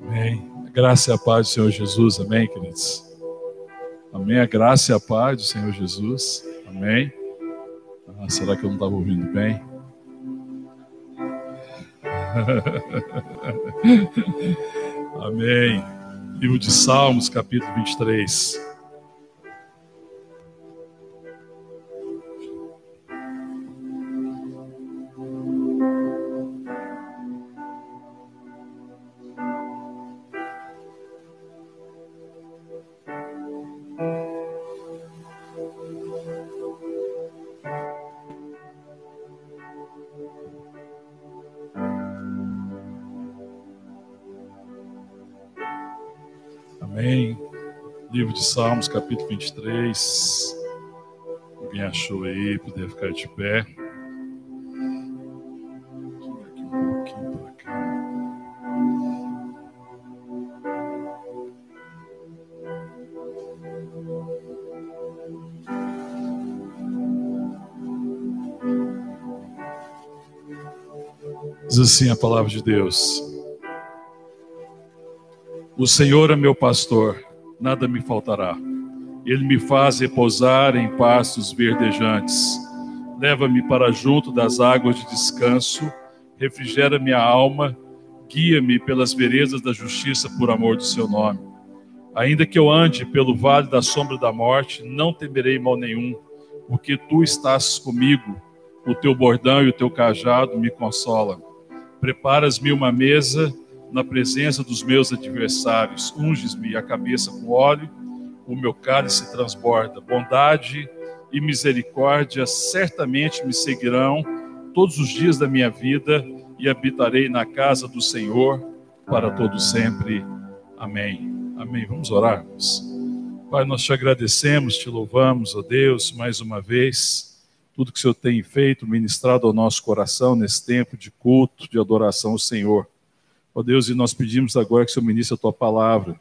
Amém. A graça e a paz do Senhor Jesus, amém, queridos? Amém. A graça e a paz do Senhor Jesus, amém. Ah, será que eu não estava ouvindo bem? amém. Livro de Salmos, capítulo 23. Salmos, capítulo 23. Alguém achou aí, poder ficar de pé. Diz assim a palavra de Deus: O Senhor é meu pastor nada me faltará. Ele me faz repousar em pastos verdejantes. Leva-me para junto das águas de descanso, refrigera minha alma, guia-me pelas veredas da justiça por amor do seu nome. Ainda que eu ande pelo vale da sombra da morte, não temerei mal nenhum, porque tu estás comigo. O teu bordão e o teu cajado me consolam. Preparas-me uma mesa na presença dos meus adversários. Unges-me a cabeça com óleo, o meu cálice transborda. Bondade e misericórdia certamente me seguirão todos os dias da minha vida e habitarei na casa do Senhor para todo sempre. Amém. Amém. Vamos orar. Pai, nós te agradecemos, te louvamos, ó Deus, mais uma vez, tudo que o Senhor tem feito, ministrado ao nosso coração nesse tempo de culto, de adoração ao Senhor. Ó oh Deus, e nós pedimos agora que o Senhor ministre a tua palavra,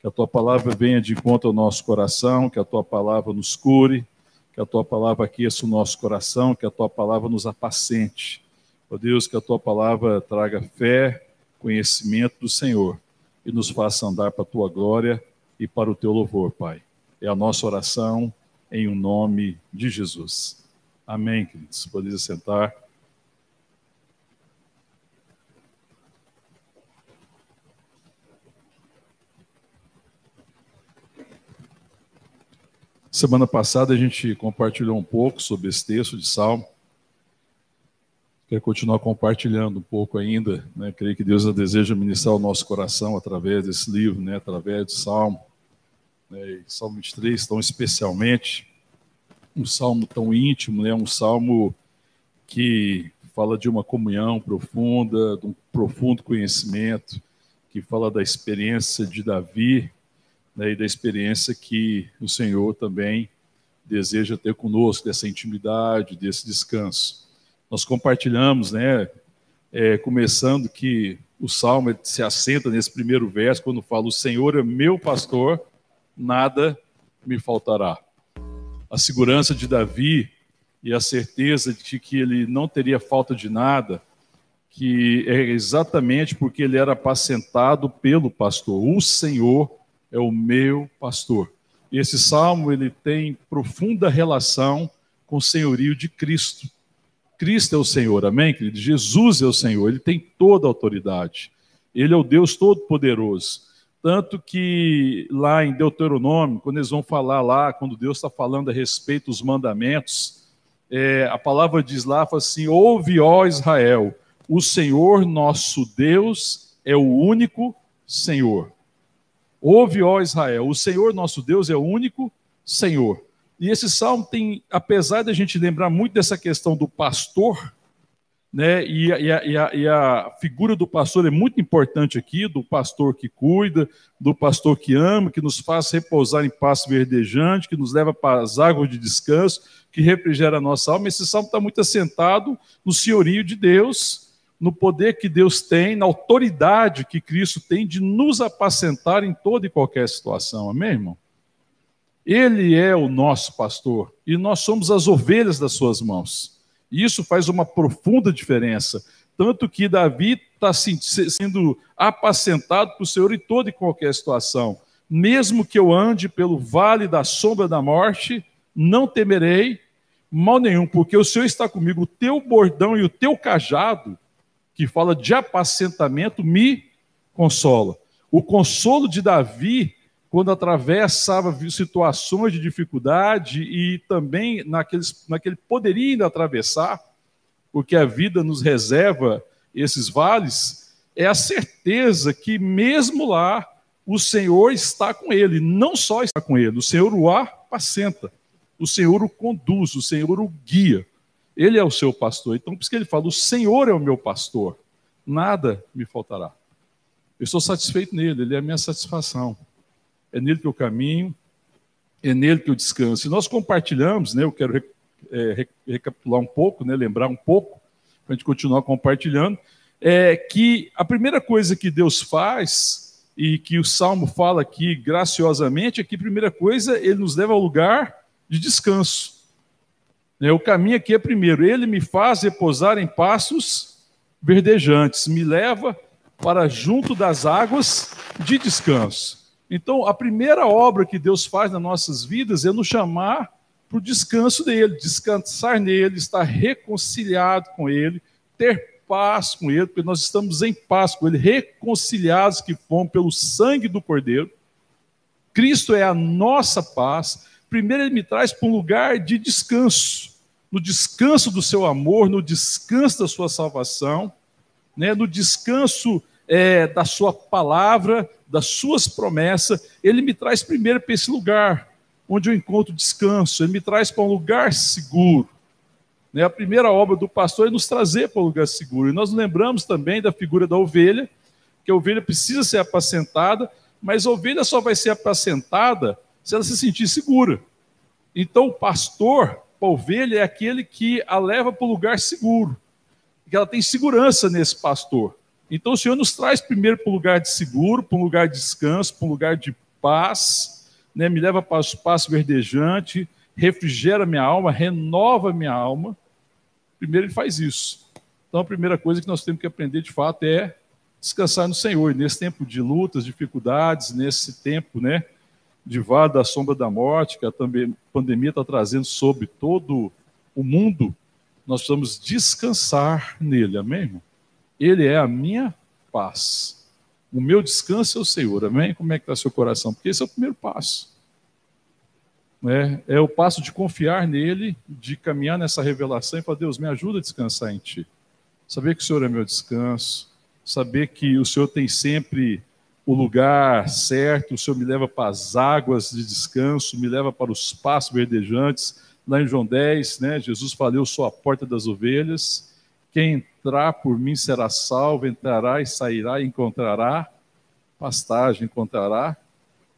que a tua palavra venha de encontro ao nosso coração, que a tua palavra nos cure, que a tua palavra aqueça o nosso coração, que a tua palavra nos apacente. Ó oh Deus, que a tua palavra traga fé, conhecimento do Senhor e nos faça andar para a tua glória e para o teu louvor, Pai. É a nossa oração em o um nome de Jesus. Amém, queridos. Podem sentar. Semana passada a gente compartilhou um pouco sobre esse texto de Salmo. Quero continuar compartilhando um pouco ainda. Né? Creio que Deus deseja ministrar o nosso coração através desse livro, né? através do Salmo. Né? Salmo 23, tão especialmente. Um salmo tão íntimo, né? um salmo que fala de uma comunhão profunda, de um profundo conhecimento, que fala da experiência de Davi né, e da experiência que o Senhor também deseja ter conosco, dessa intimidade, desse descanso. Nós compartilhamos, né, é, começando que o Salmo se assenta nesse primeiro verso, quando fala: O Senhor é meu pastor, nada me faltará. A segurança de Davi e a certeza de que ele não teria falta de nada, que é exatamente porque ele era apacentado pelo pastor. O Senhor é o meu pastor. E esse salmo ele tem profunda relação com o senhorio de Cristo. Cristo é o Senhor, amém, querido? Jesus é o Senhor, ele tem toda a autoridade. Ele é o Deus Todo-Poderoso. Tanto que lá em Deuteronômio, quando eles vão falar lá, quando Deus está falando a respeito dos mandamentos, é, a palavra diz lá, fala assim: Ouve, ó Israel, o Senhor nosso Deus é o único Senhor. Ouve, ó Israel, o Senhor nosso Deus é o único Senhor. E esse salmo tem, apesar da gente lembrar muito dessa questão do pastor, né, e, a, e, a, e, a, figura do pastor é muito importante aqui, do pastor que cuida, do pastor que ama, que nos faz repousar em passo verdejante, que nos leva para as águas de descanso, que refrigera a nossa alma. Esse salmo está muito assentado no senhorio de Deus, no poder que Deus tem, na autoridade que Cristo tem de nos apacentar em toda e qualquer situação. Amém, irmão? Ele é o nosso pastor e nós somos as ovelhas das suas mãos. E isso faz uma profunda diferença, Tanto que Davi está sendo apacentado por Senhor em toda e qualquer situação. Mesmo que eu ande pelo vale da sombra da morte, não temerei mal nenhum, porque o Senhor está comigo. O teu bordão e o teu cajado, que fala de apacentamento, me consola. O consolo de Davi, quando atravessava situações de dificuldade e também naqueles, naquele poderia ainda atravessar, porque a vida nos reserva esses vales, é a certeza que mesmo lá o Senhor está com ele, não só está com ele, o Senhor o apacenta, o Senhor o conduz, o Senhor o guia. Ele é o seu pastor. Então, por isso que ele fala: o Senhor é o meu pastor, nada me faltará. Eu estou satisfeito nele, ele é a minha satisfação. É nele que eu caminho, é nele que eu descanso. E nós compartilhamos, né, eu quero é, recapitular um pouco, né, lembrar um pouco, para a gente continuar compartilhando, é que a primeira coisa que Deus faz, e que o Salmo fala aqui graciosamente, é que primeira coisa, ele nos leva ao lugar de descanso. O caminho aqui é primeiro, ele me faz repousar em passos verdejantes, me leva para junto das águas de descanso. Então, a primeira obra que Deus faz nas nossas vidas é nos chamar para o descanso dele, descansar nele, estar reconciliado com ele, ter paz com ele, porque nós estamos em paz com ele, reconciliados que fomos pelo sangue do Cordeiro. Cristo é a nossa paz. Primeiro, ele me traz para um lugar de descanso, no descanso do seu amor, no descanso da sua salvação, né, no descanso é, da sua palavra, das suas promessas, ele me traz primeiro para esse lugar onde eu encontro descanso, ele me traz para um lugar seguro. Né? A primeira obra do pastor é nos trazer para um lugar seguro. E nós lembramos também da figura da ovelha, que a ovelha precisa ser apacentada, mas a ovelha só vai ser apacentada se ela se sentir segura. Então, o pastor, a ovelha, é aquele que a leva para um lugar seguro, que ela tem segurança nesse pastor. Então o Senhor nos traz primeiro para um lugar de seguro, para um lugar de descanso, para um lugar de paz, né? me leva para o espaço verdejante, refrigera minha alma, renova minha alma. Primeiro ele faz isso. Então a primeira coisa que nós temos que aprender de fato é descansar no Senhor. Nesse tempo de lutas, dificuldades, nesse tempo né, de vale da sombra da morte, que a pandemia está trazendo sobre todo o mundo, nós precisamos descansar nele. Amém, irmão? Ele é a minha paz. O meu descanso é o Senhor. Amém? Como é que está seu coração? Porque esse é o primeiro passo. É, é o passo de confiar nele, de caminhar nessa revelação e falar, Deus, me ajuda a descansar em Ti. Saber que o Senhor é meu descanso, saber que o Senhor tem sempre o lugar certo, o Senhor me leva para as águas de descanso, me leva para os passos verdejantes. Lá em João 10, né, Jesus falou, eu sou a porta das ovelhas. Quem entrar por mim será salvo, entrará e sairá e encontrará pastagem, encontrará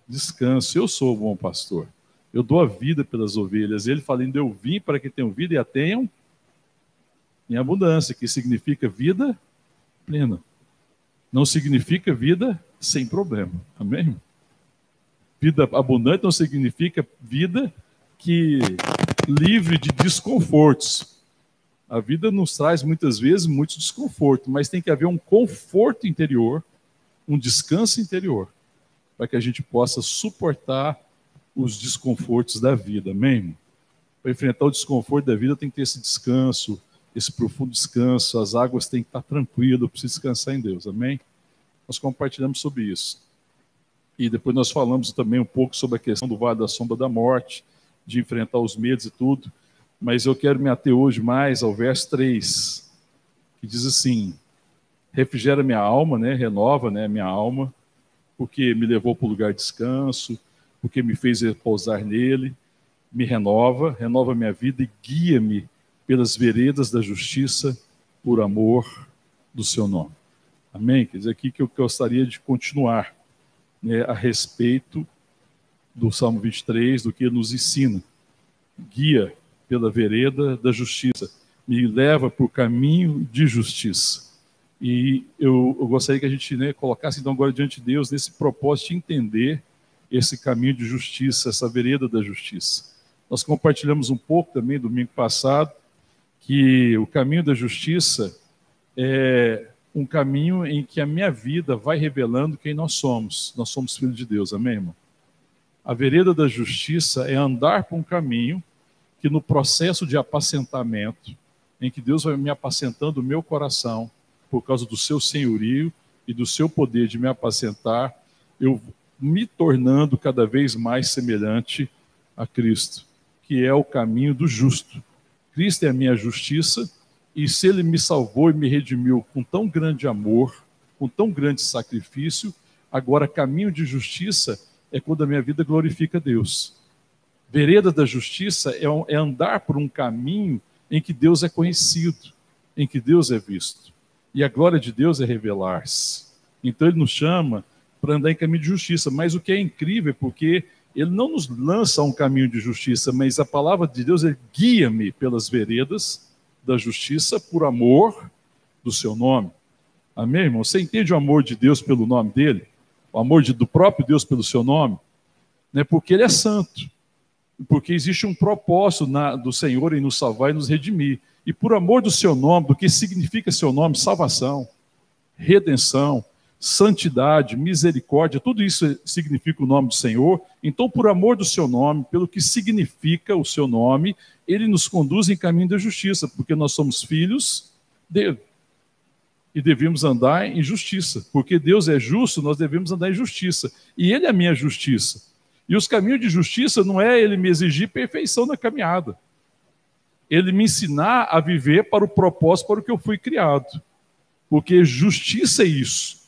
descanso. Eu sou o bom pastor. Eu dou a vida pelas ovelhas. Ele falando, eu vim para que tenham vida e a tenham em abundância, que significa vida plena. Não significa vida sem problema. Amém? Vida abundante não significa vida que livre de desconfortos. A vida nos traz muitas vezes muito desconforto, mas tem que haver um conforto interior, um descanso interior, para que a gente possa suportar os desconfortos da vida. Amém? Para enfrentar o desconforto da vida tem que ter esse descanso, esse profundo descanso, as águas têm que estar tranquilas, eu preciso descansar em Deus. Amém? Nós compartilhamos sobre isso. E depois nós falamos também um pouco sobre a questão do vale da sombra da morte, de enfrentar os medos e tudo mas eu quero me ater hoje mais ao verso 3, que diz assim: refrigera minha alma, né? renova né? minha alma, porque me levou para o lugar de descanso, porque me fez repousar nele, me renova, renova minha vida e guia-me pelas veredas da justiça por amor do seu nome. Amém? Quer dizer, aqui que eu gostaria de continuar né, a respeito do Salmo 23, do que nos ensina. Guia pela vereda da justiça, me leva por caminho de justiça. E eu, eu gostaria que a gente né, colocasse então agora diante de Deus nesse propósito de entender esse caminho de justiça, essa vereda da justiça. Nós compartilhamos um pouco também domingo passado que o caminho da justiça é um caminho em que a minha vida vai revelando quem nós somos. Nós somos filhos de Deus, amém, irmão? A vereda da justiça é andar por um caminho que no processo de apacentamento, em que Deus vai me apacentando o meu coração, por causa do seu senhorio e do seu poder de me apacentar, eu me tornando cada vez mais semelhante a Cristo, que é o caminho do justo. Cristo é a minha justiça, e se ele me salvou e me redimiu com tão grande amor, com tão grande sacrifício, agora caminho de justiça é quando a minha vida glorifica Deus. Vereda da justiça é, é andar por um caminho em que Deus é conhecido, em que Deus é visto. E a glória de Deus é revelar-se. Então ele nos chama para andar em caminho de justiça. Mas o que é incrível é porque ele não nos lança a um caminho de justiça, mas a palavra de Deus é guia-me pelas veredas da justiça por amor do seu nome. Amém, irmão? Você entende o amor de Deus pelo nome dele? O amor de, do próprio Deus pelo seu nome? Né? Porque ele é santo. Porque existe um propósito na, do Senhor em nos salvar e nos redimir. E por amor do seu nome, do que significa seu nome, salvação, redenção, santidade, misericórdia, tudo isso significa o nome do Senhor. Então, por amor do seu nome, pelo que significa o seu nome, ele nos conduz em caminho da justiça, porque nós somos filhos dele. E devemos andar em justiça, porque Deus é justo, nós devemos andar em justiça. E ele é a minha justiça. E os caminhos de justiça não é ele me exigir perfeição na caminhada. Ele me ensinar a viver para o propósito para o que eu fui criado. Porque justiça é isso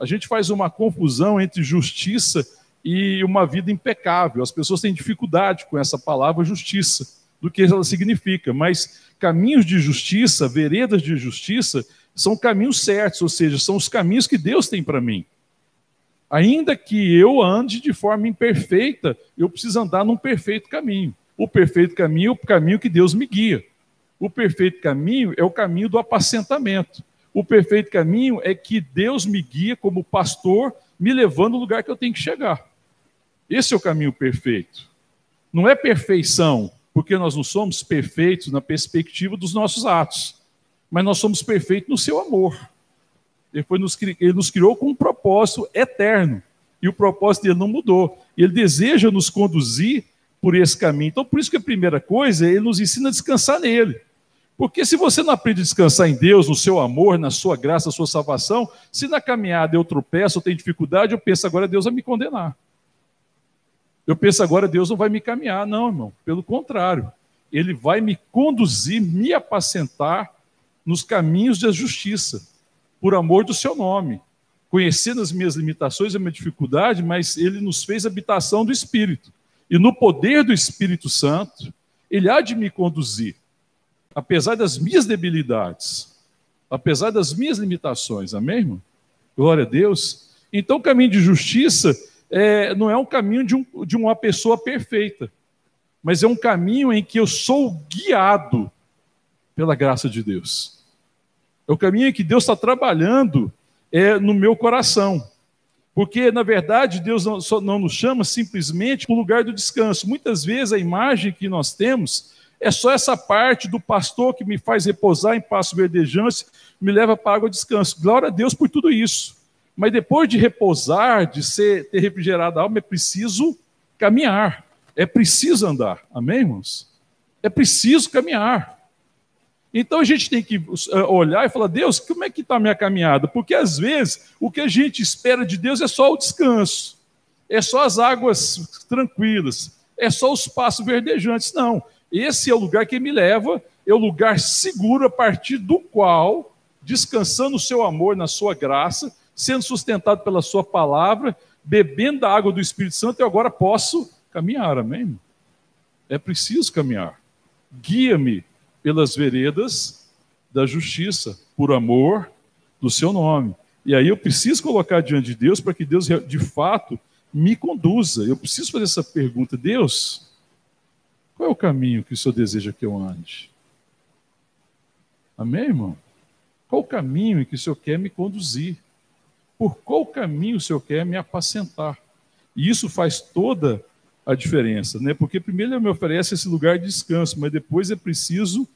a gente faz uma confusão entre justiça e uma vida impecável. As pessoas têm dificuldade com essa palavra justiça, do que ela significa, mas caminhos de justiça, veredas de justiça, são caminhos certos, ou seja, são os caminhos que Deus tem para mim. Ainda que eu ande de forma imperfeita, eu preciso andar num perfeito caminho. O perfeito caminho é o caminho que Deus me guia. O perfeito caminho é o caminho do apacentamento. O perfeito caminho é que Deus me guia como pastor, me levando ao lugar que eu tenho que chegar. Esse é o caminho perfeito. Não é perfeição, porque nós não somos perfeitos na perspectiva dos nossos atos, mas nós somos perfeitos no seu amor. Ele, nos, ele nos criou com um propósito eterno, e o propósito dele não mudou. Ele deseja nos conduzir por esse caminho. Então, por isso que a primeira coisa, ele nos ensina a descansar nele. Porque se você não aprende a descansar em Deus, no seu amor, na sua graça, na sua salvação, se na caminhada eu tropeço, eu tenho dificuldade, eu penso agora Deus vai me condenar. Eu penso agora Deus não vai me caminhar, não, irmão. Pelo contrário, Ele vai me conduzir, me apacentar nos caminhos da justiça, por amor do Seu nome, conhecendo as minhas limitações, a minha dificuldade, mas Ele nos fez habitação do Espírito. E no poder do Espírito Santo, Ele há de me conduzir apesar das minhas debilidades, apesar das minhas limitações, amém, irmão? Glória a Deus. Então, o caminho de justiça é, não é um caminho de, um, de uma pessoa perfeita, mas é um caminho em que eu sou guiado pela graça de Deus. É o caminho em que Deus está trabalhando é, no meu coração. Porque, na verdade, Deus não, não nos chama simplesmente para o lugar do descanso. Muitas vezes a imagem que nós temos é só essa parte do pastor que me faz repousar em passo verdejante, me leva para água de descanso. Glória a Deus por tudo isso. Mas depois de repousar, de ser, ter refrigerado a alma, é preciso caminhar. É preciso andar. Amém, irmãos? É preciso caminhar. Então a gente tem que eh, olhar e falar: Deus, como é que está a minha caminhada? Porque às vezes o que a gente espera de Deus é só o descanso, é só as águas tranquilas, é só os passos verdejantes. Não. Esse é o lugar que me leva, é o lugar seguro a partir do qual, descansando o seu amor na sua graça, sendo sustentado pela sua palavra, bebendo da água do Espírito Santo, eu agora posso caminhar, amém? É preciso caminhar. Guia-me pelas veredas da justiça, por amor do seu nome. E aí eu preciso colocar diante de Deus para que Deus de fato me conduza. Eu preciso fazer essa pergunta: Deus, qual é o caminho que o Senhor deseja que eu ande? Amém, irmão? Qual o caminho que o Senhor quer me conduzir? Por qual caminho o Senhor quer me apacentar? E isso faz toda a diferença, né? Porque primeiro ele me oferece esse lugar de descanso, mas depois é preciso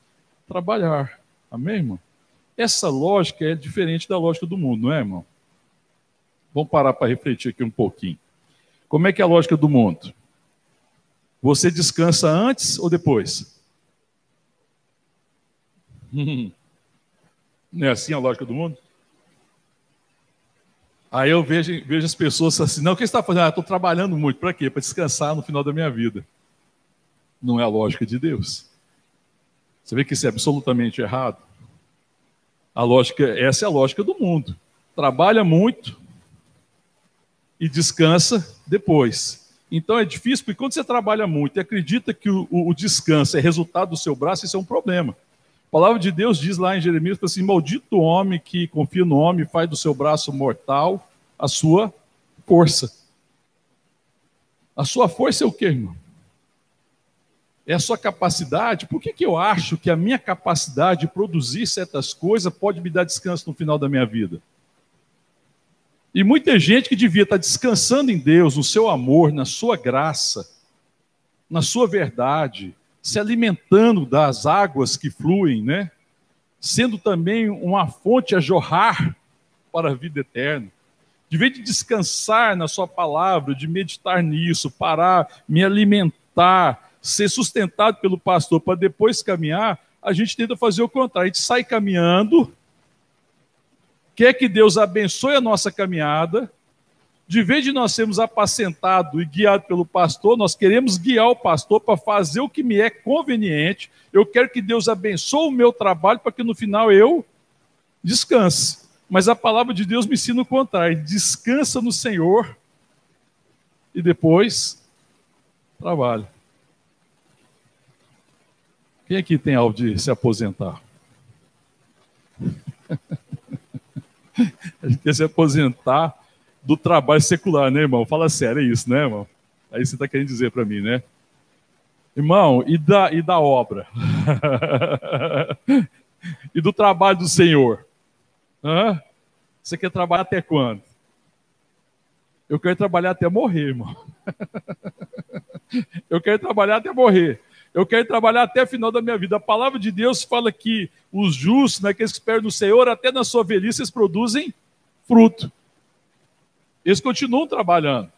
trabalhar. Amém, irmão? Essa lógica é diferente da lógica do mundo, não é, irmão? Vamos parar para refletir aqui um pouquinho. Como é que é a lógica do mundo? Você descansa antes ou depois? Não é assim a lógica do mundo? Aí eu vejo, vejo as pessoas assim, não, o que você está fazendo? Ah, estou trabalhando muito. Para quê? Para descansar no final da minha vida. Não é a lógica de Deus. Você vê que isso é absolutamente errado. A lógica, essa é a lógica do mundo. Trabalha muito e descansa depois. Então é difícil, porque quando você trabalha muito e acredita que o, o, o descanso é resultado do seu braço, isso é um problema. A palavra de Deus diz lá em Jeremias assim: Maldito homem que confia no homem faz do seu braço mortal a sua força. A sua força é o que, irmão? é a sua capacidade. Por que, que eu acho que a minha capacidade de produzir certas coisas pode me dar descanso no final da minha vida? E muita gente que devia estar descansando em Deus, no seu amor, na sua graça, na sua verdade, se alimentando das águas que fluem, né? Sendo também uma fonte a jorrar para a vida eterna. De vez de descansar na sua palavra, de meditar nisso, parar, me alimentar, ser sustentado pelo pastor para depois caminhar, a gente tenta fazer o contrário. A gente sai caminhando, quer que Deus abençoe a nossa caminhada. De vez de nós sermos apacentados e guiados pelo pastor, nós queremos guiar o pastor para fazer o que me é conveniente. Eu quero que Deus abençoe o meu trabalho para que no final eu descanse. Mas a palavra de Deus me ensina o contrário: descansa no Senhor e depois trabalha. Quem aqui tem alvo de se aposentar? A gente quer se aposentar do trabalho secular, né, irmão? Fala sério, é isso, né, irmão? Aí você está querendo dizer para mim, né? Irmão, e da, e da obra? e do trabalho do Senhor? Hã? Você quer trabalhar até quando? Eu quero trabalhar até morrer, irmão. Eu quero trabalhar até morrer. Eu quero trabalhar até o final da minha vida. A palavra de Deus fala que os justos, né, aqueles que esperam no Senhor, até na sua velhice, eles produzem fruto. Eles continuam trabalhando.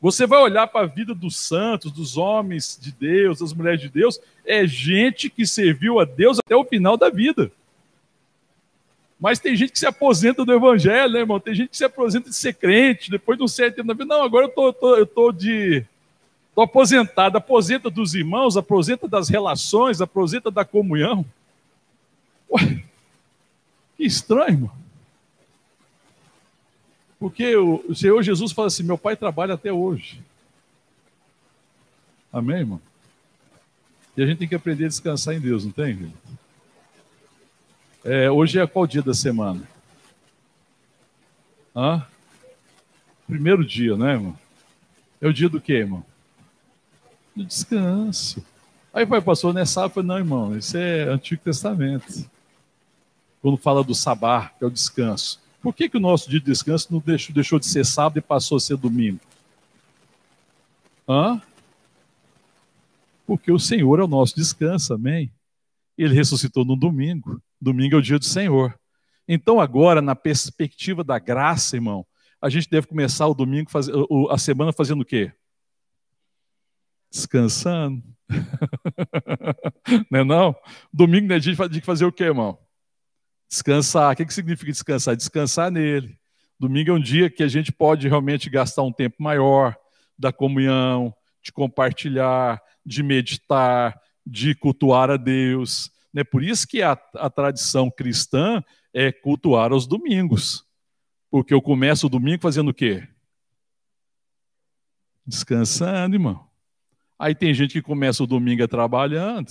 Você vai olhar para a vida dos santos, dos homens de Deus, das mulheres de Deus, é gente que serviu a Deus até o final da vida. Mas tem gente que se aposenta do evangelho, né, irmão? Tem gente que se aposenta de ser crente, depois de um certo tempo da vida. Não, agora eu tô, tô, eu tô de Estou aposentado, aposenta dos irmãos, aposenta das relações, aposenta da comunhão. Ué, que estranho, irmão. Porque o Senhor Jesus fala assim: meu pai trabalha até hoje. Amém, irmão? E a gente tem que aprender a descansar em Deus, não tem, É, hoje é qual dia da semana? Hã? Primeiro dia, né, irmão? É o dia do quê, irmão? Do descanso. Aí vai pastor, não é sábado? Não, irmão, isso é Antigo Testamento. Quando fala do sabá, que é o descanso. Por que, que o nosso dia de descanso não deixou, deixou de ser sábado e passou a ser domingo? Hã? Porque o Senhor é o nosso descanso, amém? Ele ressuscitou no domingo. Domingo é o dia do Senhor. Então, agora, na perspectiva da graça, irmão, a gente deve começar o domingo, a semana fazendo o quê? Descansando. não é não? Domingo é dia de fazer o quê, irmão? Descansar. O que, que significa descansar? Descansar nele. Domingo é um dia que a gente pode realmente gastar um tempo maior da comunhão, de compartilhar, de meditar, de cultuar a Deus. Né? Por isso que a, a tradição cristã é cultuar aos domingos. Porque eu começo o domingo fazendo o quê? Descansando, irmão. Aí tem gente que começa o domingo trabalhando.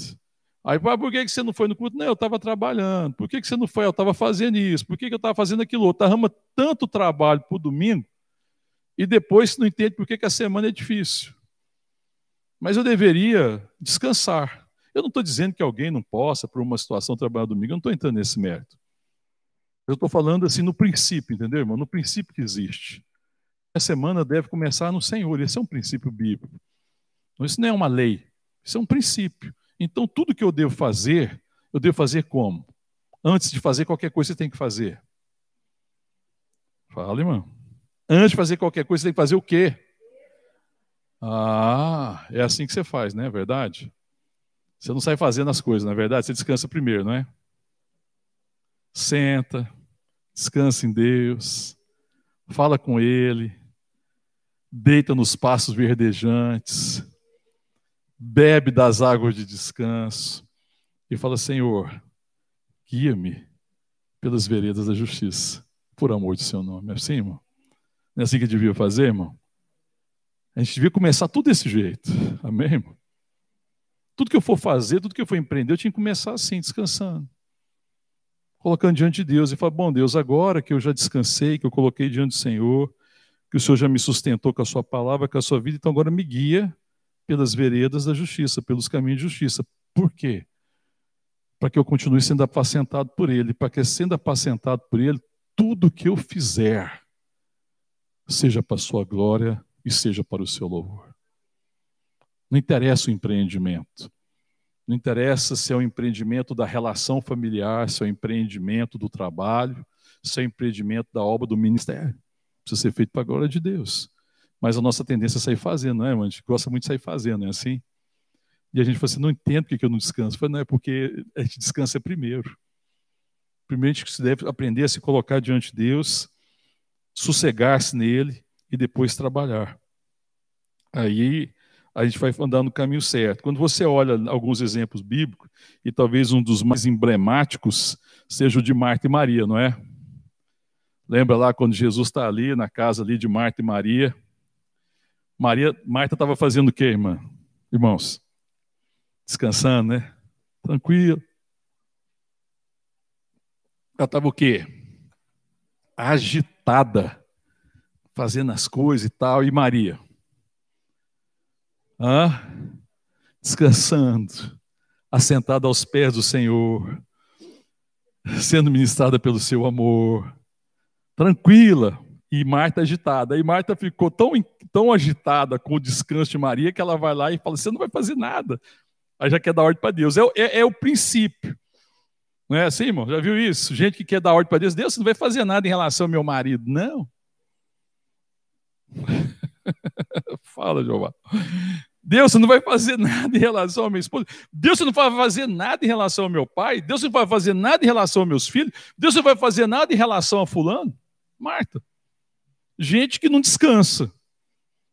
Aí, por que você não foi no culto? Não, eu estava trabalhando. Por que você não foi? Eu estava fazendo isso. Por que eu estava fazendo aquilo outro? Arrama tanto trabalho para o domingo e depois não entende por que a semana é difícil. Mas eu deveria descansar. Eu não estou dizendo que alguém não possa, por uma situação, trabalhar domingo. Eu não estou entrando nesse mérito. Eu estou falando assim no princípio, entendeu, irmão? No princípio que existe. A semana deve começar no Senhor. Esse é um princípio bíblico. Então, isso não é uma lei, isso é um princípio. Então, tudo que eu devo fazer, eu devo fazer como? Antes de fazer qualquer coisa, você tem que fazer. Fala, irmão. Antes de fazer qualquer coisa, você tem que fazer o quê? Ah, é assim que você faz, né? É verdade? Você não sai fazendo as coisas, na é verdade? Você descansa primeiro, não é? Senta, descansa em Deus, fala com Ele, deita nos passos verdejantes, bebe das águas de descanso e fala: Senhor, guia-me pelas veredas da justiça, por amor de Seu nome. É assim, irmão? Não é assim que devia fazer, irmão? A gente devia começar tudo desse jeito. Amém, irmão? Tudo que eu for fazer, tudo que eu for empreender, eu tinha que começar assim, descansando. Colocando diante de Deus e falar: Bom, Deus, agora que eu já descansei, que eu coloquei diante do Senhor, que o Senhor já me sustentou com a Sua palavra, com a Sua vida, então agora me guia pelas veredas da justiça, pelos caminhos de justiça. Por quê? Para que eu continue sendo apacentado por Ele, para que sendo apacentado por Ele, tudo que eu fizer seja para a Sua glória e seja para o Seu louvor. Não interessa o empreendimento. Não interessa se é o empreendimento da relação familiar, se é o empreendimento do trabalho, se é o empreendimento da obra do ministério. Precisa ser feito para a glória de Deus. Mas a nossa tendência é sair fazendo, não é? A gente gosta muito de sair fazendo, é assim? E a gente fala assim, não entendo por que eu não descanso. Eu não, é porque a gente descansa primeiro. Primeiro a gente deve aprender a se colocar diante de Deus, sossegar-se nele e depois trabalhar. Aí a gente vai andar no caminho certo. Quando você olha alguns exemplos bíblicos, e talvez um dos mais emblemáticos seja o de Marta e Maria, não é? Lembra lá quando Jesus está ali na casa ali de Marta e Maria? Maria, Marta estava fazendo o quê, irmã? Irmãos, descansando, né? Tranquilo. Ela estava o quê? Agitada, fazendo as coisas e tal. E Maria? ah, descansando, assentada aos pés do Senhor, sendo ministrada pelo seu amor, tranquila, e Marta agitada. E Marta ficou tão, tão agitada com o descanso de Maria que ela vai lá e fala: Você não vai fazer nada. Aí já quer dar ordem para Deus. É, é, é, o princípio. Não é assim, irmão? Já viu isso? Gente que quer dar ordem para Deus. Deus, você não vai fazer nada em relação ao meu marido. Não. Fala, Jeová. Deus, você não vai fazer nada em relação à minha esposa. Deus, você não vai fazer nada em relação ao meu pai. Deus, você não vai fazer nada em relação aos meus filhos. Deus, você não vai fazer nada em relação a fulano. Marta. Gente que não descansa.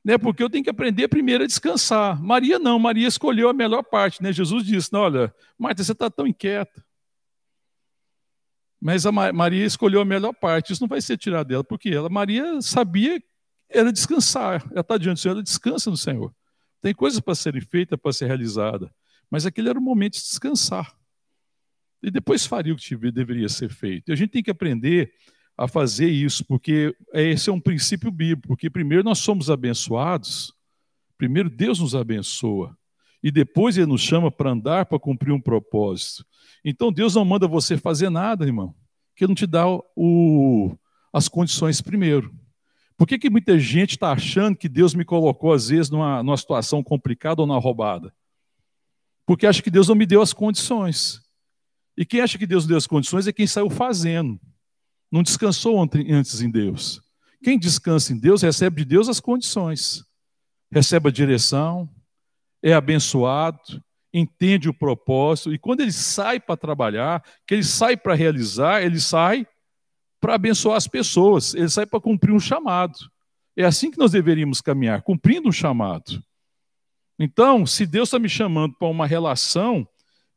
Né? Porque eu tenho que aprender primeiro a descansar. Maria não, Maria escolheu a melhor parte. Né? Jesus disse: olha, Marta, você está tão inquieta. Mas a Maria escolheu a melhor parte. Isso não vai ser tirado dela, porque ela, Maria sabia era descansar. Ela está diante do Senhor, ela descansa no Senhor. Tem coisas para serem feitas, para ser realizada, mas aquele era o momento de descansar. E depois faria o que deveria ser feito. E a gente tem que aprender a fazer isso, porque esse é um princípio bíblico, porque primeiro nós somos abençoados, primeiro Deus nos abençoa, e depois Ele nos chama para andar, para cumprir um propósito. Então Deus não manda você fazer nada, irmão, que não te dá o, as condições primeiro. Por que, que muita gente está achando que Deus me colocou, às vezes, numa, numa situação complicada ou na roubada? Porque acha que Deus não me deu as condições. E quem acha que Deus deu as condições é quem saiu fazendo. Não descansou antes em Deus. Quem descansa em Deus recebe de Deus as condições. Recebe a direção, é abençoado, entende o propósito, e quando ele sai para trabalhar, que ele sai para realizar, ele sai para abençoar as pessoas, ele sai para cumprir um chamado. É assim que nós deveríamos caminhar, cumprindo um chamado. Então, se Deus está me chamando para uma relação,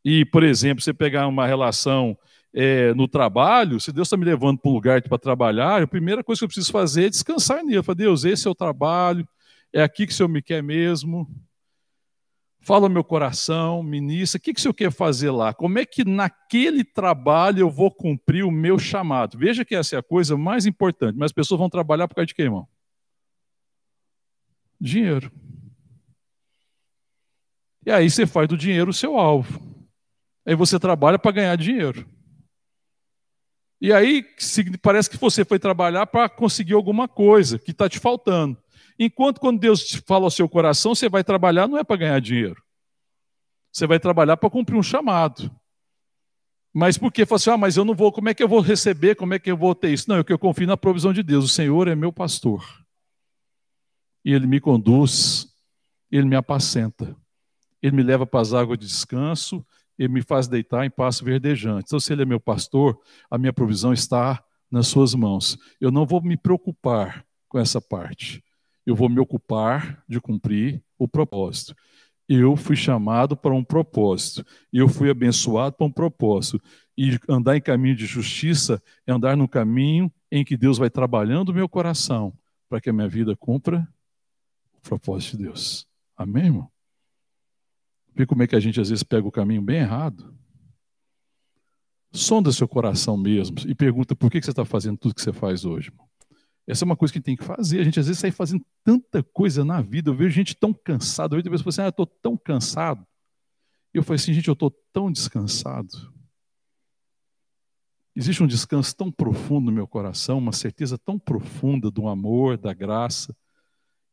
e, por exemplo, você pegar uma relação é, no trabalho, se Deus está me levando para um lugar para trabalhar, a primeira coisa que eu preciso fazer é descansar nele. Falo, Deus, esse é o trabalho, é aqui que o Senhor me quer mesmo, Fala meu coração, ministra, o que, que o senhor quer fazer lá? Como é que naquele trabalho eu vou cumprir o meu chamado? Veja que essa é a coisa mais importante, mas as pessoas vão trabalhar por causa de quê, irmão? Dinheiro. E aí você faz do dinheiro o seu alvo. Aí você trabalha para ganhar dinheiro. E aí parece que você foi trabalhar para conseguir alguma coisa que está te faltando. Enquanto quando Deus te fala ao seu coração, você vai trabalhar não é para ganhar dinheiro. Você vai trabalhar para cumprir um chamado. Mas por que? Fala assim, ah, mas eu não vou, como é que eu vou receber, como é que eu vou ter isso? Não, é que eu confio na provisão de Deus. O Senhor é meu pastor. E Ele me conduz, Ele me apacenta. Ele me leva para as águas de descanso, Ele me faz deitar em passo verdejante. Então, se Ele é meu pastor, a minha provisão está nas suas mãos. Eu não vou me preocupar com essa parte. Eu vou me ocupar de cumprir o propósito. Eu fui chamado para um propósito. Eu fui abençoado para um propósito. E andar em caminho de justiça é andar no caminho em que Deus vai trabalhando o meu coração para que a minha vida cumpra o propósito de Deus. Amém, irmão? Vê como é que a gente às vezes pega o caminho bem errado. Sonda seu coração mesmo e pergunta por que você está fazendo tudo que você faz hoje. Essa é uma coisa que tem que fazer. A gente às vezes sai fazendo tanta coisa na vida. Eu vejo gente tão cansada. Eu vejo assim, ah, eu estou tão cansado. E eu falei assim, gente, eu estou tão descansado. Existe um descanso tão profundo no meu coração, uma certeza tão profunda do amor, da graça,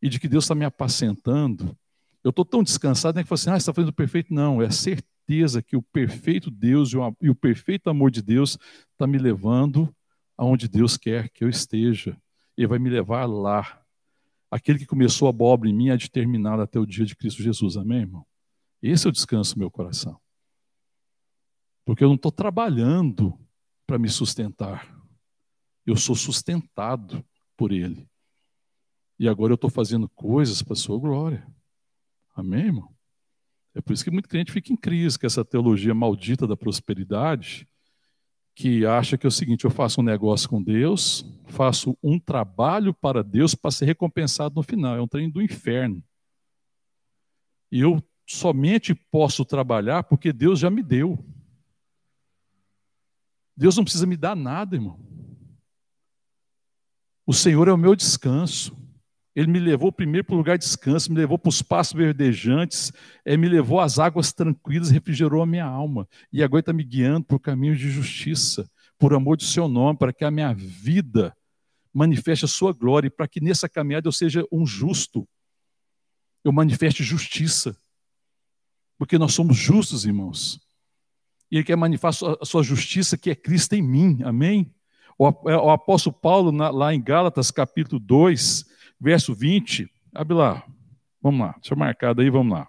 e de que Deus está me apacentando. Eu estou tão descansado, né, que você assim, ah, você está fazendo o perfeito. Não, é a certeza que o perfeito Deus e o perfeito amor de Deus está me levando aonde Deus quer que eu esteja. Ele vai me levar lá. Aquele que começou a boa obra em mim é determinado até o dia de Cristo Jesus. Amém, irmão? Esse é o descanso do meu coração. Porque eu não estou trabalhando para me sustentar. Eu sou sustentado por Ele. E agora eu estou fazendo coisas para a sua glória. Amém, irmão? É por isso que muito crente fica em crise com essa teologia maldita da prosperidade que acha que é o seguinte: eu faço um negócio com Deus, faço um trabalho para Deus para ser recompensado no final. É um treino do inferno. E eu somente posso trabalhar porque Deus já me deu. Deus não precisa me dar nada, irmão. O Senhor é o meu descanso. Ele me levou primeiro para o lugar de descanso, me levou para os passos verdejantes, é, me levou às águas tranquilas, refrigerou a minha alma. E agora está me guiando por caminhos de justiça, por amor do seu nome, para que a minha vida manifeste a sua glória para que nessa caminhada eu seja um justo, eu manifeste justiça. Porque nós somos justos, irmãos. E Ele quer manifestar a sua justiça, que é Cristo em mim. Amém? O é, apóstolo Paulo, lá em Gálatas, capítulo 2, verso 20. Abre lá. Vamos lá. Deixa eu marcar daí, vamos lá.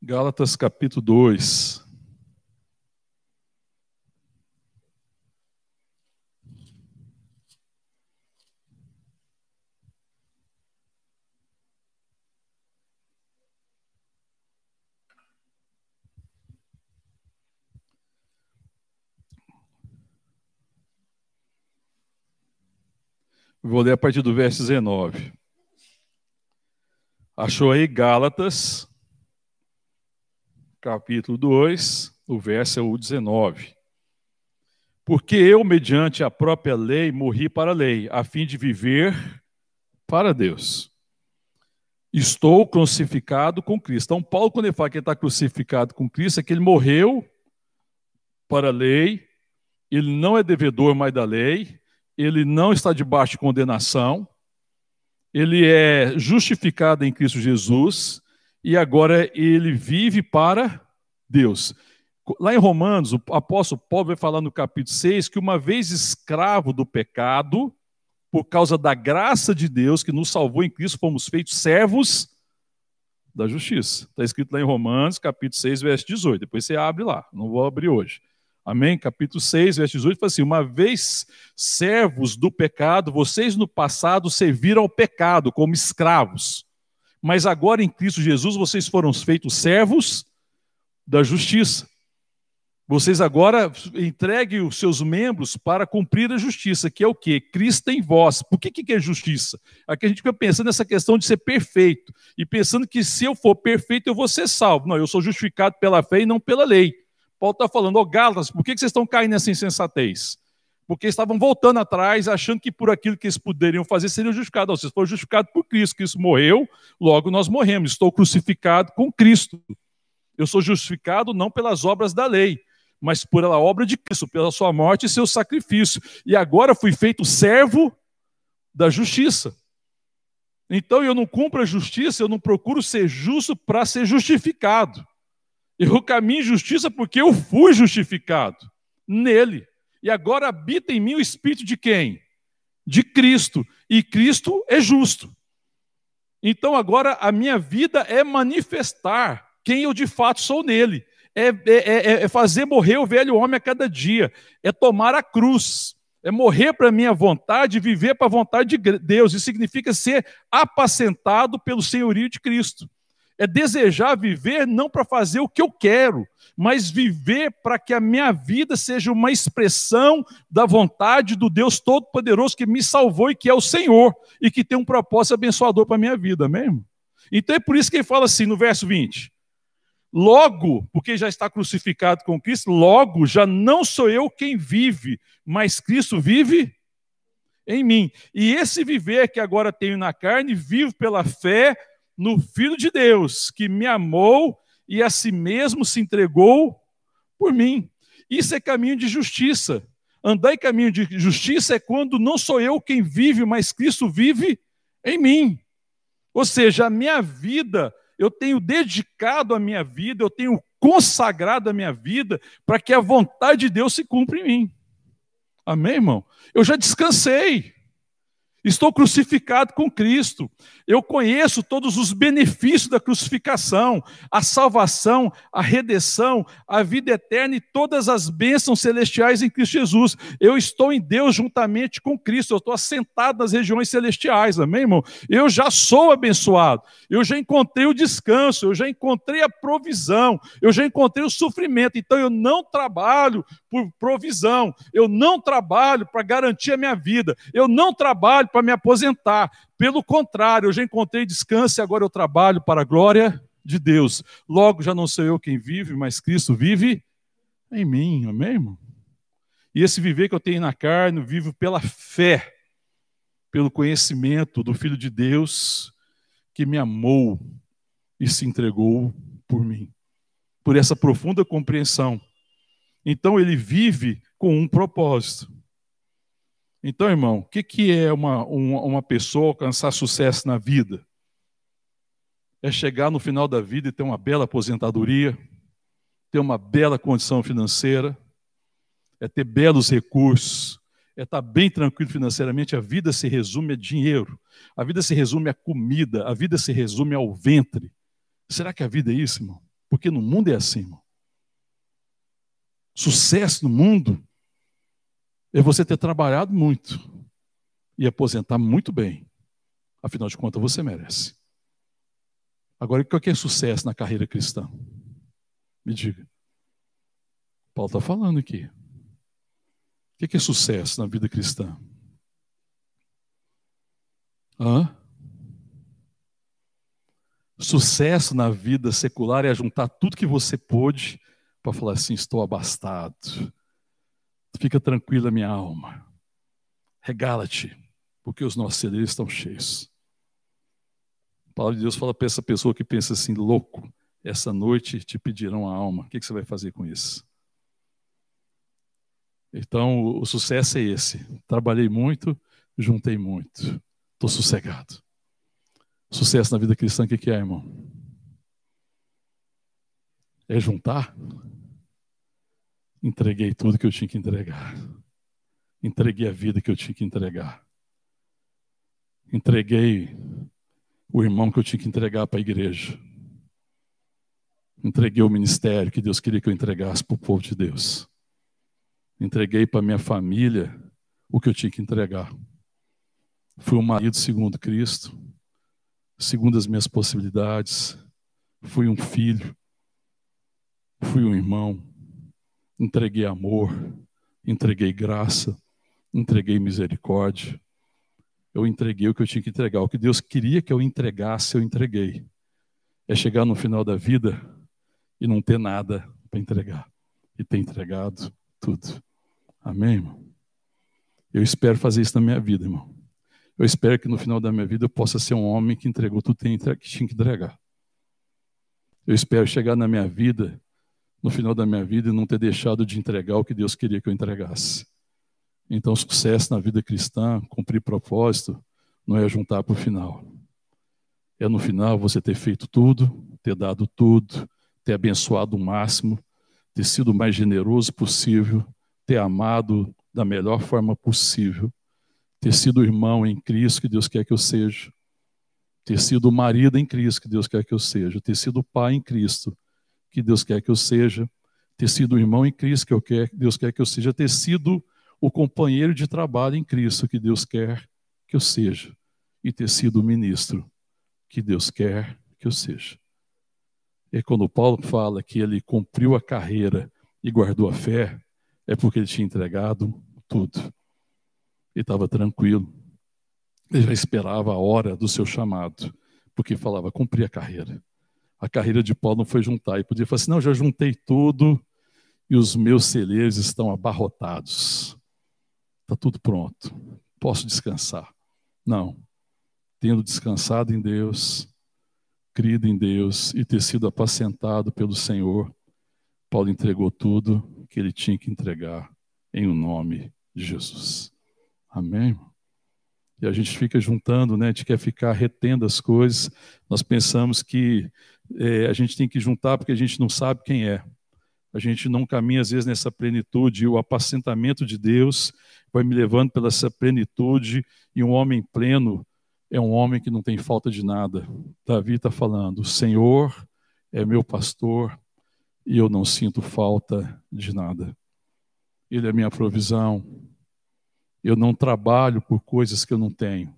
Gálatas capítulo 2. Vou ler a partir do verso 19. Achou aí Gálatas, capítulo 2, o verso é o 19. Porque eu, mediante a própria lei, morri para a lei, a fim de viver para Deus. Estou crucificado com Cristo. Então, Paulo, quando ele fala que ele está crucificado com Cristo, é que ele morreu para a lei, ele não é devedor mais da lei, ele não está debaixo de condenação, ele é justificado em Cristo Jesus e agora ele vive para Deus. Lá em Romanos, o apóstolo Paulo vai falar no capítulo 6 que uma vez escravo do pecado, por causa da graça de Deus que nos salvou em Cristo, fomos feitos servos da justiça. Está escrito lá em Romanos, capítulo 6, verso 18. Depois você abre lá, não vou abrir hoje. Amém? Capítulo 6, verso 18, fala assim: Uma vez servos do pecado, vocês no passado serviram ao pecado como escravos, mas agora em Cristo Jesus vocês foram feitos servos da justiça. Vocês agora entreguem os seus membros para cumprir a justiça, que é o quê? Cristo em vós. Por que, que é justiça? Aqui a gente fica pensando nessa questão de ser perfeito, e pensando que se eu for perfeito eu vou ser salvo. Não, eu sou justificado pela fé e não pela lei. Paulo está falando, ô oh, Gálatas, por que vocês estão caindo nessa insensatez? Porque estavam voltando atrás, achando que por aquilo que eles poderiam fazer seriam justificados. Vocês foram justificados por Cristo, Cristo morreu, logo nós morremos. Estou crucificado com Cristo. Eu sou justificado não pelas obras da lei, mas pela obra de Cristo, pela sua morte e seu sacrifício. E agora fui feito servo da justiça. Então eu não cumpro a justiça, eu não procuro ser justo para ser justificado. Eu caminho em justiça porque eu fui justificado nele. E agora habita em mim o espírito de quem? De Cristo. E Cristo é justo. Então agora a minha vida é manifestar quem eu de fato sou nele. É, é, é, é fazer morrer o velho homem a cada dia. É tomar a cruz. É morrer para a minha vontade, viver para a vontade de Deus. Isso significa ser apacentado pelo senhorio de Cristo. É desejar viver não para fazer o que eu quero, mas viver para que a minha vida seja uma expressão da vontade do Deus Todo-Poderoso que me salvou e que é o Senhor e que tem um propósito abençoador para a minha vida, mesmo. Então é por isso que ele fala assim no verso 20: Logo, porque já está crucificado com Cristo, logo já não sou eu quem vive, mas Cristo vive em mim. E esse viver que agora tenho na carne, vivo pela fé no Filho de Deus, que me amou e a si mesmo se entregou por mim. Isso é caminho de justiça. Andar em caminho de justiça é quando não sou eu quem vive, mas Cristo vive em mim. Ou seja, a minha vida, eu tenho dedicado a minha vida, eu tenho consagrado a minha vida para que a vontade de Deus se cumpra em mim. Amém, irmão? Eu já descansei. Estou crucificado com Cristo. Eu conheço todos os benefícios da crucificação, a salvação, a redenção, a vida eterna e todas as bênçãos celestiais em Cristo Jesus. Eu estou em Deus juntamente com Cristo. Eu estou assentado nas regiões celestiais, amém, irmão? Eu já sou abençoado. Eu já encontrei o descanso, eu já encontrei a provisão, eu já encontrei o sofrimento. Então eu não trabalho por provisão, eu não trabalho para garantir a minha vida, eu não trabalho para me aposentar. Pelo contrário, eu já encontrei descanso e agora eu trabalho para a glória de Deus. Logo, já não sou eu quem vive, mas Cristo vive em mim, amém, irmão? E esse viver que eu tenho na carne, eu vivo pela fé, pelo conhecimento do Filho de Deus que me amou e se entregou por mim. Por essa profunda compreensão. Então ele vive com um propósito. Então, irmão, o que, que é uma, uma, uma pessoa alcançar sucesso na vida? É chegar no final da vida e ter uma bela aposentadoria, ter uma bela condição financeira, é ter belos recursos, é estar bem tranquilo financeiramente. A vida se resume a dinheiro, a vida se resume a comida, a vida se resume ao ventre. Será que a vida é isso, irmão? Porque no mundo é assim, irmão. Sucesso no mundo é você ter trabalhado muito e aposentar muito bem. Afinal de contas, você merece. Agora, o que é sucesso na carreira cristã? Me diga. Paulo está falando aqui. O que é sucesso na vida cristã? Hã? Sucesso na vida secular é juntar tudo que você pôde para falar assim: estou abastado, Fica tranquila, minha alma. Regala-te, porque os nossos celeiros estão cheios. A palavra de Deus fala para essa pessoa que pensa assim, louco, essa noite te pedirão a alma. O que você vai fazer com isso? Então, o sucesso é esse. Trabalhei muito, juntei muito. Estou sossegado. Sucesso na vida cristã, o que é, irmão? É juntar? Entreguei tudo que eu tinha que entregar. Entreguei a vida que eu tinha que entregar. Entreguei o irmão que eu tinha que entregar para a igreja. Entreguei o ministério que Deus queria que eu entregasse para o povo de Deus. Entreguei para minha família o que eu tinha que entregar. Fui um marido segundo Cristo, segundo as minhas possibilidades. Fui um filho. Fui um irmão entreguei amor, entreguei graça, entreguei misericórdia. Eu entreguei o que eu tinha que entregar. O que Deus queria que eu entregasse, eu entreguei. É chegar no final da vida e não ter nada para entregar. E ter entregado tudo. Amém, irmão? Eu espero fazer isso na minha vida, irmão. Eu espero que no final da minha vida eu possa ser um homem que entregou tudo que tinha que entregar. Eu espero chegar na minha vida no final da minha vida e não ter deixado de entregar o que Deus queria que eu entregasse. Então, sucesso na vida cristã, cumprir propósito, não é juntar para o final, é no final você ter feito tudo, ter dado tudo, ter abençoado o máximo, ter sido o mais generoso possível, ter amado da melhor forma possível, ter sido irmão em Cristo que Deus quer que eu seja, ter sido marido em Cristo que Deus quer que eu seja, ter sido pai em Cristo que Deus quer que eu seja, ter sido irmão em Cristo que eu quer, Deus quer que eu seja, ter sido o companheiro de trabalho em Cristo que Deus quer que eu seja, e ter sido o ministro que Deus quer que eu seja. E quando Paulo fala que ele cumpriu a carreira e guardou a fé, é porque ele tinha entregado tudo. Ele estava tranquilo. Ele já esperava a hora do seu chamado, porque falava, cumprir a carreira. A carreira de Paulo não foi juntar. Ele podia falar assim, não, já juntei tudo e os meus celeiros estão abarrotados. Está tudo pronto. Posso descansar. Não. Tendo descansado em Deus, crido em Deus e ter sido apacentado pelo Senhor, Paulo entregou tudo que ele tinha que entregar em o nome de Jesus. Amém? E a gente fica juntando, né? A gente quer ficar retendo as coisas. Nós pensamos que é, a gente tem que juntar porque a gente não sabe quem é. A gente não caminha, às vezes, nessa plenitude. O apacentamento de Deus vai me levando pela essa plenitude. E um homem pleno é um homem que não tem falta de nada. Davi está falando: o Senhor é meu pastor e eu não sinto falta de nada. Ele é minha provisão, eu não trabalho por coisas que eu não tenho.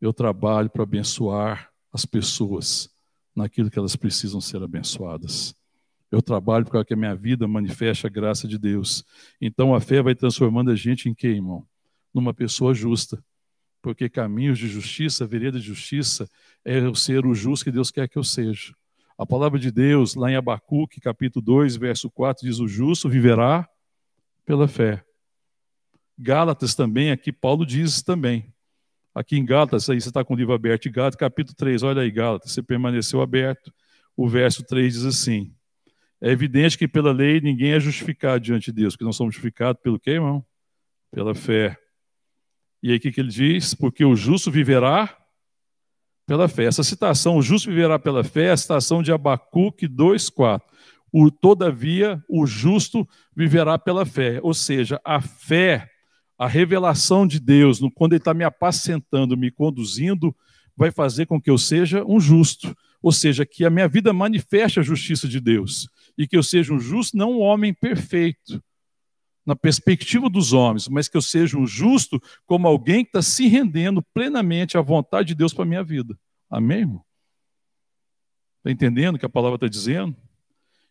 Eu trabalho para abençoar as pessoas naquilo que elas precisam ser abençoadas. Eu trabalho para que a minha vida manifeste a graça de Deus. Então a fé vai transformando a gente em quem, irmão? Numa pessoa justa. Porque caminhos de justiça, vereda de justiça, é eu ser o justo que Deus quer que eu seja. A palavra de Deus, lá em Abacuque, capítulo 2, verso 4, diz: O justo viverá pela fé. Gálatas também, aqui Paulo diz também. Aqui em Gálatas, aí você está com o livro aberto, Gálatas capítulo 3, olha aí, Gálatas, você permaneceu aberto. O verso 3 diz assim: É evidente que pela lei ninguém é justificado diante de Deus, porque nós somos justificados pelo quê, irmão? Pela fé. E aí o que, que ele diz? Porque o justo viverá pela fé. Essa citação, o justo viverá pela fé, é a citação de Abacuque 2,4 o todavia o justo viverá pela fé. Ou seja, a fé, a revelação de Deus, quando Ele está me apacentando, me conduzindo, vai fazer com que eu seja um justo. Ou seja, que a minha vida manifeste a justiça de Deus. E que eu seja um justo, não um homem perfeito, na perspectiva dos homens, mas que eu seja um justo como alguém que está se rendendo plenamente à vontade de Deus para a minha vida. Amém? Está entendendo o que a palavra está dizendo?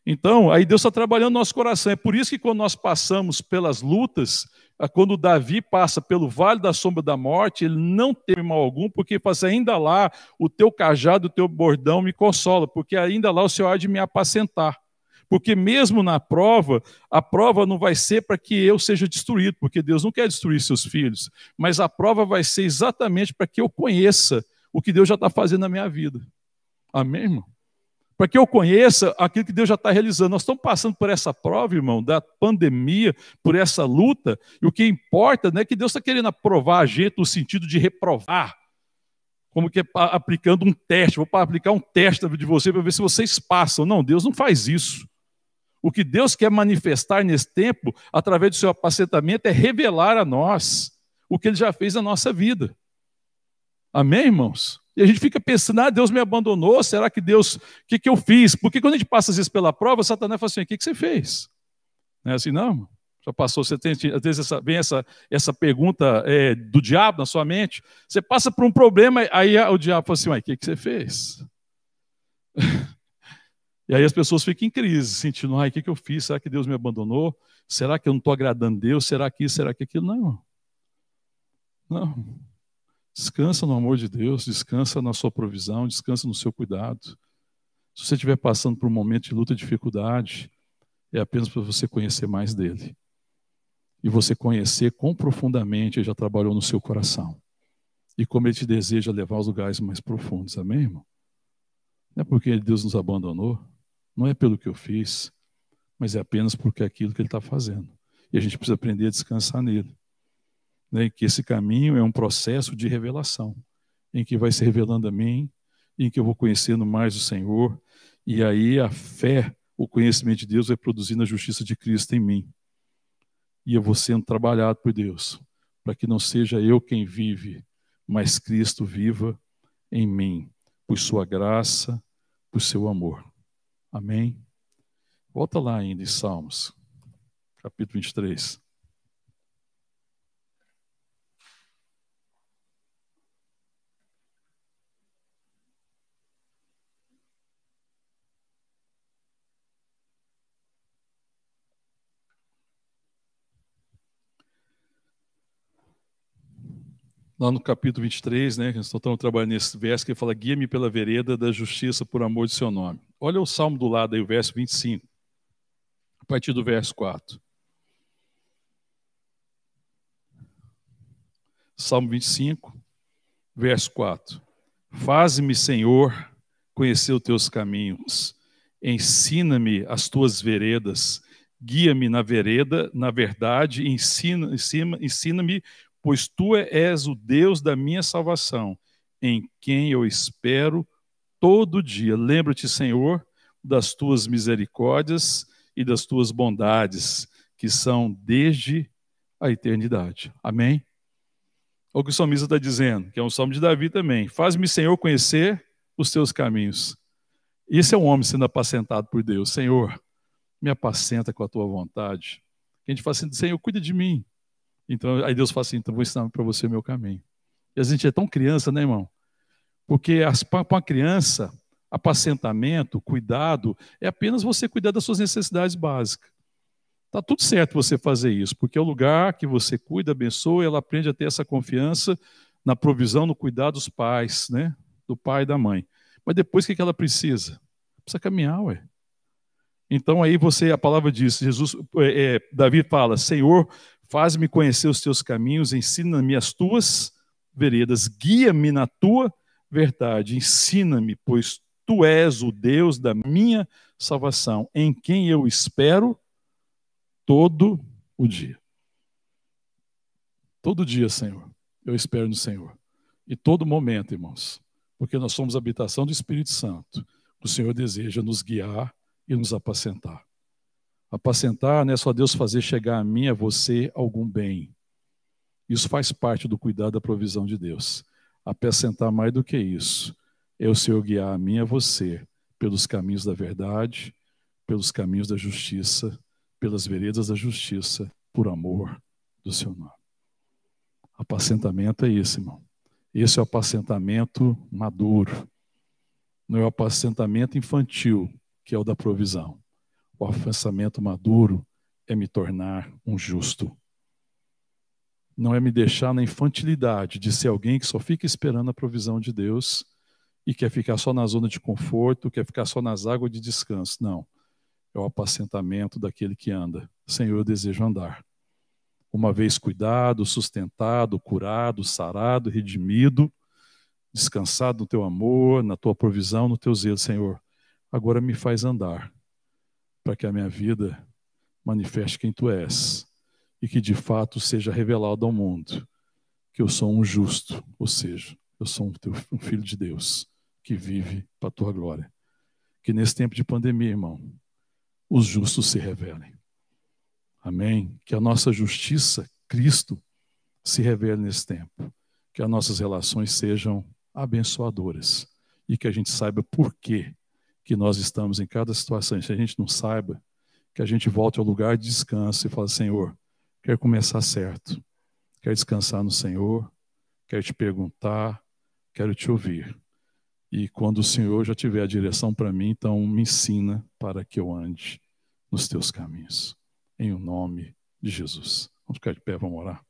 Então, aí Deus está trabalhando no nosso coração. É por isso que quando nós passamos pelas lutas, quando Davi passa pelo vale da sombra da morte, ele não teve mal algum, porque fala assim, ainda lá o teu cajado, o teu bordão me consola, porque ainda lá o Senhor há de me apacentar. Porque mesmo na prova, a prova não vai ser para que eu seja destruído, porque Deus não quer destruir seus filhos, mas a prova vai ser exatamente para que eu conheça o que Deus já está fazendo na minha vida. Amém, irmão? Para que eu conheça aquilo que Deus já está realizando. Nós estamos passando por essa prova, irmão, da pandemia, por essa luta, e o que importa né, é que Deus está querendo aprovar a gente no sentido de reprovar, como que é aplicando um teste, vou aplicar um teste de você para ver se vocês passam. Não, Deus não faz isso. O que Deus quer manifestar nesse tempo, através do seu apacentamento, é revelar a nós o que Ele já fez na nossa vida. Amém, irmãos? E a gente fica pensando, ah, Deus me abandonou, será que Deus, o que, que eu fiz? Porque quando a gente passa às vezes pela prova, Satanás fala assim, o que, que você fez? Não é assim, não? Já passou, você tem, às vezes essa, vem essa, essa pergunta é, do diabo na sua mente, você passa por um problema, aí o diabo fala assim, o que, que você fez? e aí as pessoas ficam em crise, sentindo, ai, o que, que eu fiz? Será que Deus me abandonou? Será que eu não estou agradando Deus? Será que isso, será que aquilo? Não. Não. Descansa no amor de Deus, descansa na sua provisão, descansa no seu cuidado. Se você estiver passando por um momento de luta e dificuldade, é apenas para você conhecer mais dele. E você conhecer quão profundamente ele já trabalhou no seu coração. E como ele te deseja levar aos lugares mais profundos. Amém, irmão? Não é porque Deus nos abandonou, não é pelo que eu fiz, mas é apenas porque é aquilo que ele está fazendo. E a gente precisa aprender a descansar nele né, que esse caminho é um processo de revelação, em que vai se revelando a mim em que eu vou conhecendo mais o Senhor, e aí a fé, o conhecimento de Deus vai produzindo a justiça de Cristo em mim. E eu vou sendo trabalhado por Deus, para que não seja eu quem vive, mas Cristo viva em mim, por sua graça, por seu amor. Amém? Volta lá ainda em Salmos, capítulo 23. Lá no capítulo 23, né, que nós estamos trabalhando nesse verso, que ele fala: guia-me pela vereda da justiça por amor de seu nome. Olha o salmo do lado aí, o verso 25, a partir do verso 4. Salmo 25, verso 4. Faze-me, Senhor, conhecer os teus caminhos, ensina-me as tuas veredas, guia-me na vereda, na verdade, ensina-me ensina, ensina pois tu és o Deus da minha salvação, em quem eu espero todo dia. Lembra-te, Senhor, das tuas misericórdias e das tuas bondades, que são desde a eternidade. Amém? Olha o que o salmista está dizendo, que é um salmo de Davi também. Faz-me, Senhor, conhecer os teus caminhos. Isso é um homem sendo apacentado por Deus. Senhor, me apacenta com a tua vontade. A gente fala assim, Senhor, cuida de mim. Então, aí Deus fala assim: então vou ensinar para você o meu caminho. E a gente é tão criança, né, irmão? Porque para uma criança, apacentamento, cuidado, é apenas você cuidar das suas necessidades básicas. Tá tudo certo você fazer isso, porque é o lugar que você cuida, abençoa, ela aprende a ter essa confiança na provisão, no cuidado dos pais, né? Do pai e da mãe. Mas depois o que ela precisa? Precisa caminhar, ué. Então aí você, a palavra diz, Jesus, é, é, Davi fala, Senhor, Faz-me conhecer os teus caminhos, ensina-me as tuas veredas, guia-me na tua verdade, ensina-me, pois tu és o Deus da minha salvação, em quem eu espero todo o dia. Todo dia, Senhor, eu espero no Senhor. E todo momento, irmãos, porque nós somos habitação do Espírito Santo. O Senhor deseja nos guiar e nos apacentar. Apacentar não é só Deus fazer chegar a mim, a você, algum bem. Isso faz parte do cuidado da provisão de Deus. Apacentar mais do que isso é o Senhor guiar a mim e a você pelos caminhos da verdade, pelos caminhos da justiça, pelas veredas da justiça, por amor do seu nome. Apacentamento é isso, irmão. Esse é o apacentamento maduro. Não é o apacentamento infantil, que é o da provisão. O avançamento maduro é me tornar um justo. Não é me deixar na infantilidade de ser alguém que só fica esperando a provisão de Deus e quer ficar só na zona de conforto, quer ficar só nas águas de descanso. Não. É o apacentamento daquele que anda. Senhor, eu desejo andar. Uma vez cuidado, sustentado, curado, sarado, redimido, descansado no teu amor, na tua provisão, no teu zelo, Senhor. Agora me faz andar para que a minha vida manifeste quem tu és e que de fato seja revelado ao mundo que eu sou um justo, ou seja, eu sou um, teu, um filho de Deus que vive para a tua glória. Que nesse tempo de pandemia, irmão, os justos se revelem. Amém? Que a nossa justiça, Cristo, se revele nesse tempo. Que as nossas relações sejam abençoadoras e que a gente saiba por quê que nós estamos em cada situação. Se a gente não saiba, que a gente volte ao lugar de descanso e fale, Senhor, quero começar certo. Quero descansar no Senhor, quero te perguntar, quero te ouvir. E quando o Senhor já tiver a direção para mim, então me ensina para que eu ande nos teus caminhos. Em o nome de Jesus. Vamos ficar de pé, vamos orar.